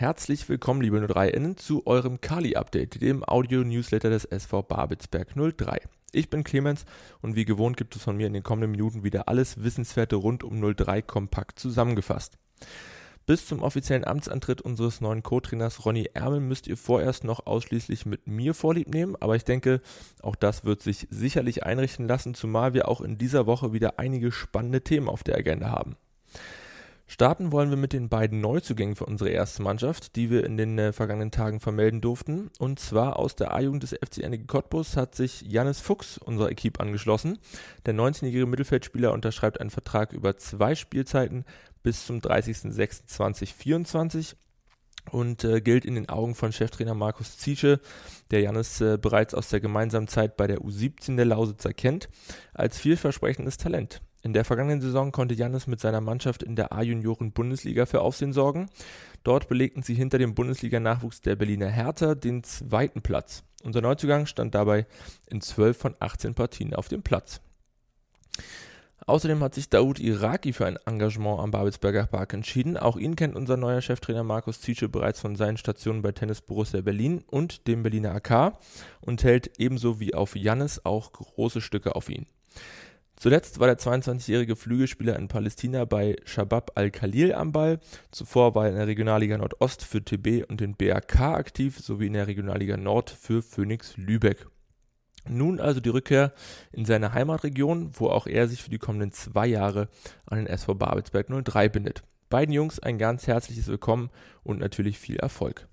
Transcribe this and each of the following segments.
Herzlich willkommen, liebe 03innen, zu eurem Kali-Update, dem Audio-Newsletter des SV Babelsberg 03. Ich bin Clemens und wie gewohnt gibt es von mir in den kommenden Minuten wieder alles Wissenswerte rund um 03 kompakt zusammengefasst. Bis zum offiziellen Amtsantritt unseres neuen Co-Trainers Ronny Ermel müsst ihr vorerst noch ausschließlich mit mir vorlieb nehmen, aber ich denke, auch das wird sich sicherlich einrichten lassen, zumal wir auch in dieser Woche wieder einige spannende Themen auf der Agenda haben. Starten wollen wir mit den beiden Neuzugängen für unsere erste Mannschaft, die wir in den äh, vergangenen Tagen vermelden durften. Und zwar aus der A-Jugend des FC Ennige Cottbus hat sich Jannis Fuchs unserer Equipe angeschlossen. Der 19-jährige Mittelfeldspieler unterschreibt einen Vertrag über zwei Spielzeiten bis zum 30.06.2024 und äh, gilt in den Augen von Cheftrainer Markus Ziesche, der Jannis äh, bereits aus der gemeinsamen Zeit bei der U17 der Lausitzer kennt, als vielversprechendes Talent. In der vergangenen Saison konnte Jannis mit seiner Mannschaft in der A-Junioren-Bundesliga für Aufsehen sorgen. Dort belegten sie hinter dem Bundesliga-Nachwuchs der Berliner Hertha den zweiten Platz. Unser Neuzugang stand dabei in 12 von 18 Partien auf dem Platz. Außerdem hat sich Daoud Iraki für ein Engagement am Babelsberger Park entschieden. Auch ihn kennt unser neuer Cheftrainer Markus Zietsche bereits von seinen Stationen bei Tennis Borussia Berlin und dem Berliner AK und hält ebenso wie auf Jannis auch große Stücke auf ihn. Zuletzt war der 22-jährige Flügelspieler in Palästina bei Shabab al-Khalil am Ball. Zuvor war er in der Regionalliga Nordost für TB und den BRK aktiv, sowie in der Regionalliga Nord für Phoenix Lübeck. Nun also die Rückkehr in seine Heimatregion, wo auch er sich für die kommenden zwei Jahre an den SV Babelsberg 03 bindet. Beiden Jungs ein ganz herzliches Willkommen und natürlich viel Erfolg.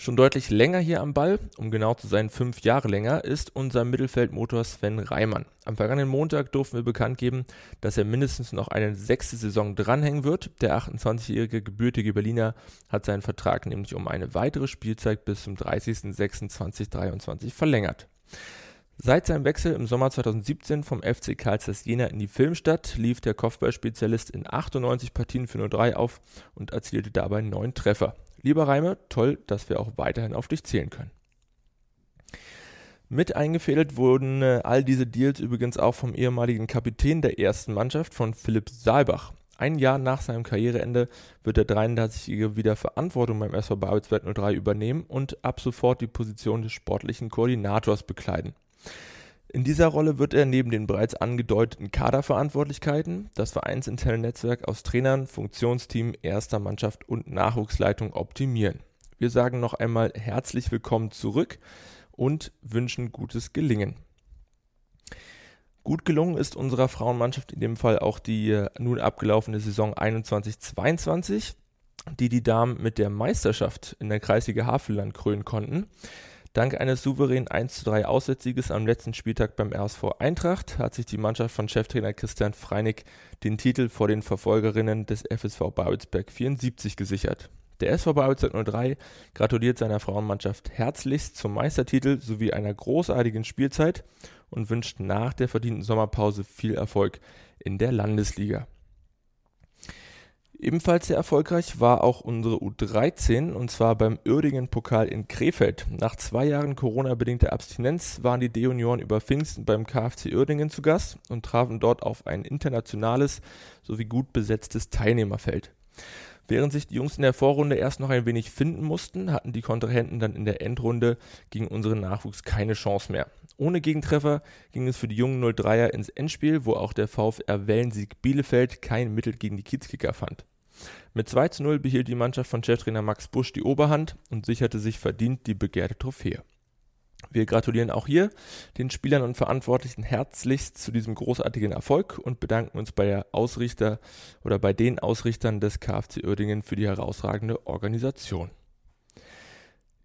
Schon deutlich länger hier am Ball, um genau zu sein fünf Jahre länger, ist unser Mittelfeldmotor Sven Reimann. Am vergangenen Montag durften wir bekannt geben, dass er mindestens noch eine sechste Saison dranhängen wird. Der 28-jährige gebürtige Berliner hat seinen Vertrag nämlich um eine weitere Spielzeit bis zum 30.06.2023 verlängert. Seit seinem Wechsel im Sommer 2017 vom FC Karlsruhe Jena in die Filmstadt lief der Kopfballspezialist in 98 Partien für 03 auf und erzielte dabei neun Treffer. Lieber Reime, toll, dass wir auch weiterhin auf dich zählen können. Mit eingefädelt wurden äh, all diese Deals übrigens auch vom ehemaligen Kapitän der ersten Mannschaft von Philipp Saalbach. Ein Jahr nach seinem Karriereende wird der 33-Jährige wieder Verantwortung beim SV Babelsberg 03 übernehmen und ab sofort die Position des sportlichen Koordinators bekleiden. In dieser Rolle wird er neben den bereits angedeuteten Kaderverantwortlichkeiten das vereinsinterne Netzwerk aus Trainern, Funktionsteam, erster Mannschaft und Nachwuchsleitung optimieren. Wir sagen noch einmal herzlich willkommen zurück und wünschen gutes Gelingen. Gut gelungen ist unserer Frauenmannschaft in dem Fall auch die äh, nun abgelaufene Saison 21-22, die die Damen mit der Meisterschaft in der Kreisliga Havelland krönen konnten. Dank eines souveränen 1:3 Auswärtssieges am letzten Spieltag beim RSV Eintracht hat sich die Mannschaft von Cheftrainer Christian Freinig den Titel vor den Verfolgerinnen des FSV Babelsberg 74 gesichert. Der SV Babelsberg 03 gratuliert seiner Frauenmannschaft herzlichst zum Meistertitel sowie einer großartigen Spielzeit und wünscht nach der verdienten Sommerpause viel Erfolg in der Landesliga. Ebenfalls sehr erfolgreich war auch unsere U13 und zwar beim Uerdingen Pokal in Krefeld. Nach zwei Jahren Corona-bedingter Abstinenz waren die D-Junioren über Pfingsten beim KfC Uerdingen zu Gast und trafen dort auf ein internationales sowie gut besetztes Teilnehmerfeld. Während sich die Jungs in der Vorrunde erst noch ein wenig finden mussten, hatten die Kontrahenten dann in der Endrunde gegen unseren Nachwuchs keine Chance mehr. Ohne Gegentreffer ging es für die jungen 03er ins Endspiel, wo auch der VfR Wellensieg Bielefeld kein Mittel gegen die Kiezkicker fand. Mit 2 zu 0 behielt die Mannschaft von Cheftrainer Max Busch die Oberhand und sicherte sich verdient die begehrte Trophäe. Wir gratulieren auch hier den Spielern und Verantwortlichen herzlichst zu diesem großartigen Erfolg und bedanken uns bei der Ausrichter oder bei den Ausrichtern des KfC Uerdingen für die herausragende Organisation.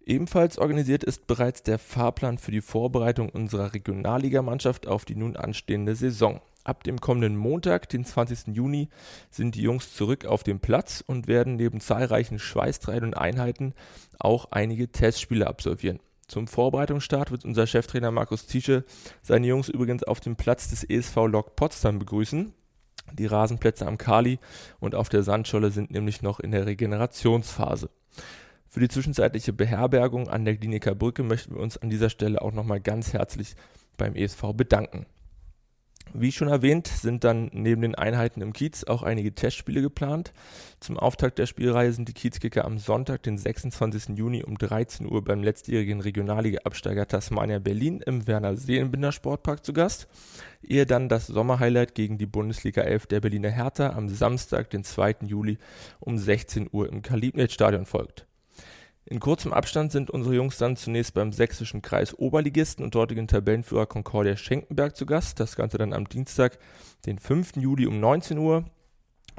Ebenfalls organisiert ist bereits der Fahrplan für die Vorbereitung unserer Regionalligamannschaft auf die nun anstehende Saison. Ab dem kommenden Montag, den 20. Juni, sind die Jungs zurück auf dem Platz und werden neben zahlreichen schweißtreibenden Einheiten auch einige Testspiele absolvieren. Zum Vorbereitungsstart wird unser Cheftrainer Markus Ziesche seine Jungs übrigens auf dem Platz des ESV Lok Potsdam begrüßen. Die Rasenplätze am Kali und auf der Sandscholle sind nämlich noch in der Regenerationsphase. Für die zwischenzeitliche Beherbergung an der Kliniker Brücke möchten wir uns an dieser Stelle auch nochmal ganz herzlich beim ESV bedanken. Wie schon erwähnt, sind dann neben den Einheiten im Kiez auch einige Testspiele geplant. Zum Auftakt der Spielreihe sind die Kiezkicker am Sonntag, den 26. Juni um 13 Uhr beim letztjährigen Regionalliga-Absteiger Tasmania Berlin im Werner Seelenbinder Sportpark zu Gast, ehe dann das Sommerhighlight gegen die Bundesliga 11 der Berliner Hertha am Samstag, den 2. Juli um 16 Uhr im Kalibnet-Stadion folgt. In kurzem Abstand sind unsere Jungs dann zunächst beim sächsischen Kreis Oberligisten und dortigen Tabellenführer Concordia Schenkenberg zu Gast. Das Ganze dann am Dienstag, den 5. Juli um 19 Uhr,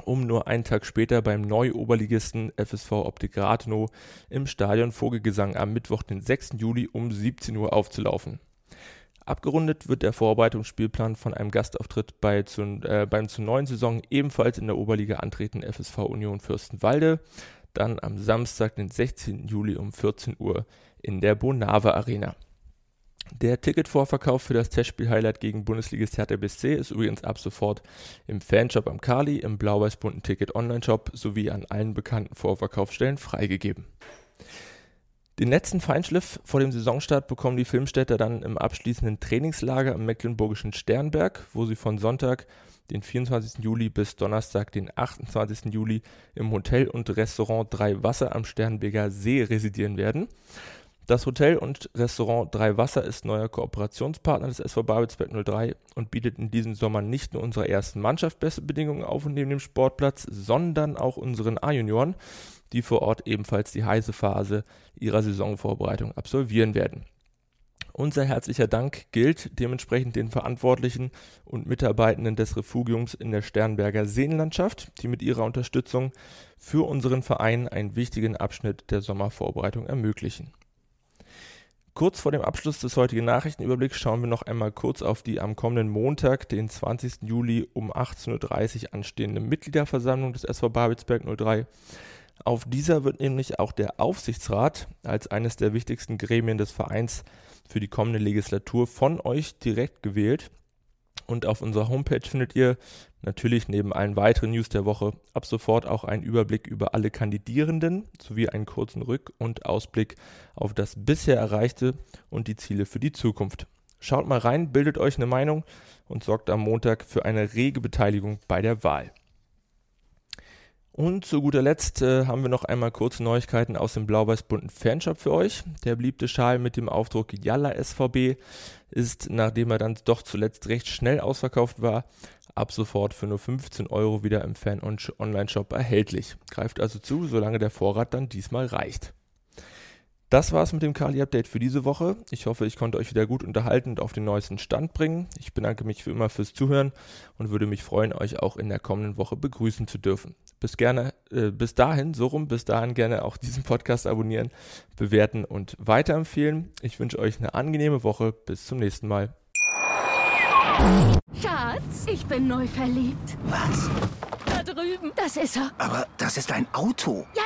um nur einen Tag später beim Neu-Oberligisten FSV Optik Rathenow im Stadion Vogelgesang am Mittwoch, den 6. Juli um 17 Uhr aufzulaufen. Abgerundet wird der Vorbereitungsspielplan von einem Gastauftritt bei zu, äh, beim zur neuen Saison ebenfalls in der Oberliga antretenden FSV Union Fürstenwalde dann am Samstag, den 16. Juli um 14 Uhr in der Bonava Arena. Der Ticketvorverkauf für das Testspiel-Highlight gegen Bundesligist Hertha BSC ist übrigens ab sofort im Fanshop am Kali, im blau-weiß-bunten Ticket-Online-Shop sowie an allen bekannten Vorverkaufsstellen freigegeben. Den letzten Feinschliff vor dem Saisonstart bekommen die Filmstädter dann im abschließenden Trainingslager im mecklenburgischen Sternberg, wo sie von Sonntag den 24. Juli bis Donnerstag, den 28. Juli im Hotel und Restaurant Drei Wasser am Sternberger See residieren werden. Das Hotel und Restaurant Drei Wasser ist neuer Kooperationspartner des SV Babelsberg 03 und bietet in diesem Sommer nicht nur unserer ersten Mannschaft beste Bedingungen auf und neben dem Sportplatz, sondern auch unseren A-Junioren, die vor Ort ebenfalls die heiße Phase ihrer Saisonvorbereitung absolvieren werden. Unser herzlicher Dank gilt dementsprechend den Verantwortlichen und Mitarbeitenden des Refugiums in der Sternberger Seenlandschaft, die mit ihrer Unterstützung für unseren Verein einen wichtigen Abschnitt der Sommervorbereitung ermöglichen. Kurz vor dem Abschluss des heutigen Nachrichtenüberblicks schauen wir noch einmal kurz auf die am kommenden Montag, den 20. Juli um 18.30 Uhr anstehende Mitgliederversammlung des SV Babelsberg 03. Auf dieser wird nämlich auch der Aufsichtsrat als eines der wichtigsten Gremien des Vereins für die kommende Legislatur von euch direkt gewählt. Und auf unserer Homepage findet ihr natürlich neben allen weiteren News der Woche ab sofort auch einen Überblick über alle Kandidierenden sowie einen kurzen Rück- und Ausblick auf das bisher Erreichte und die Ziele für die Zukunft. Schaut mal rein, bildet euch eine Meinung und sorgt am Montag für eine rege Beteiligung bei der Wahl. Und zu guter Letzt äh, haben wir noch einmal kurze Neuigkeiten aus dem blau-weiß-bunten Fanshop für euch. Der beliebte Schal mit dem Aufdruck Yalla SVB ist, nachdem er dann doch zuletzt recht schnell ausverkauft war, ab sofort für nur 15 Euro wieder im Fan-Online-Shop erhältlich. Greift also zu, solange der Vorrat dann diesmal reicht. Das war's mit dem Kali-Update für diese Woche. Ich hoffe, ich konnte euch wieder gut unterhalten und auf den neuesten Stand bringen. Ich bedanke mich wie immer fürs Zuhören und würde mich freuen, euch auch in der kommenden Woche begrüßen zu dürfen. Bis gerne, äh, bis dahin, so rum, bis dahin gerne auch diesen Podcast abonnieren, bewerten und weiterempfehlen. Ich wünsche euch eine angenehme Woche. Bis zum nächsten Mal. Schatz, ich bin neu verliebt. Was? Da drüben. Das ist er. Aber das ist ein Auto. Ja.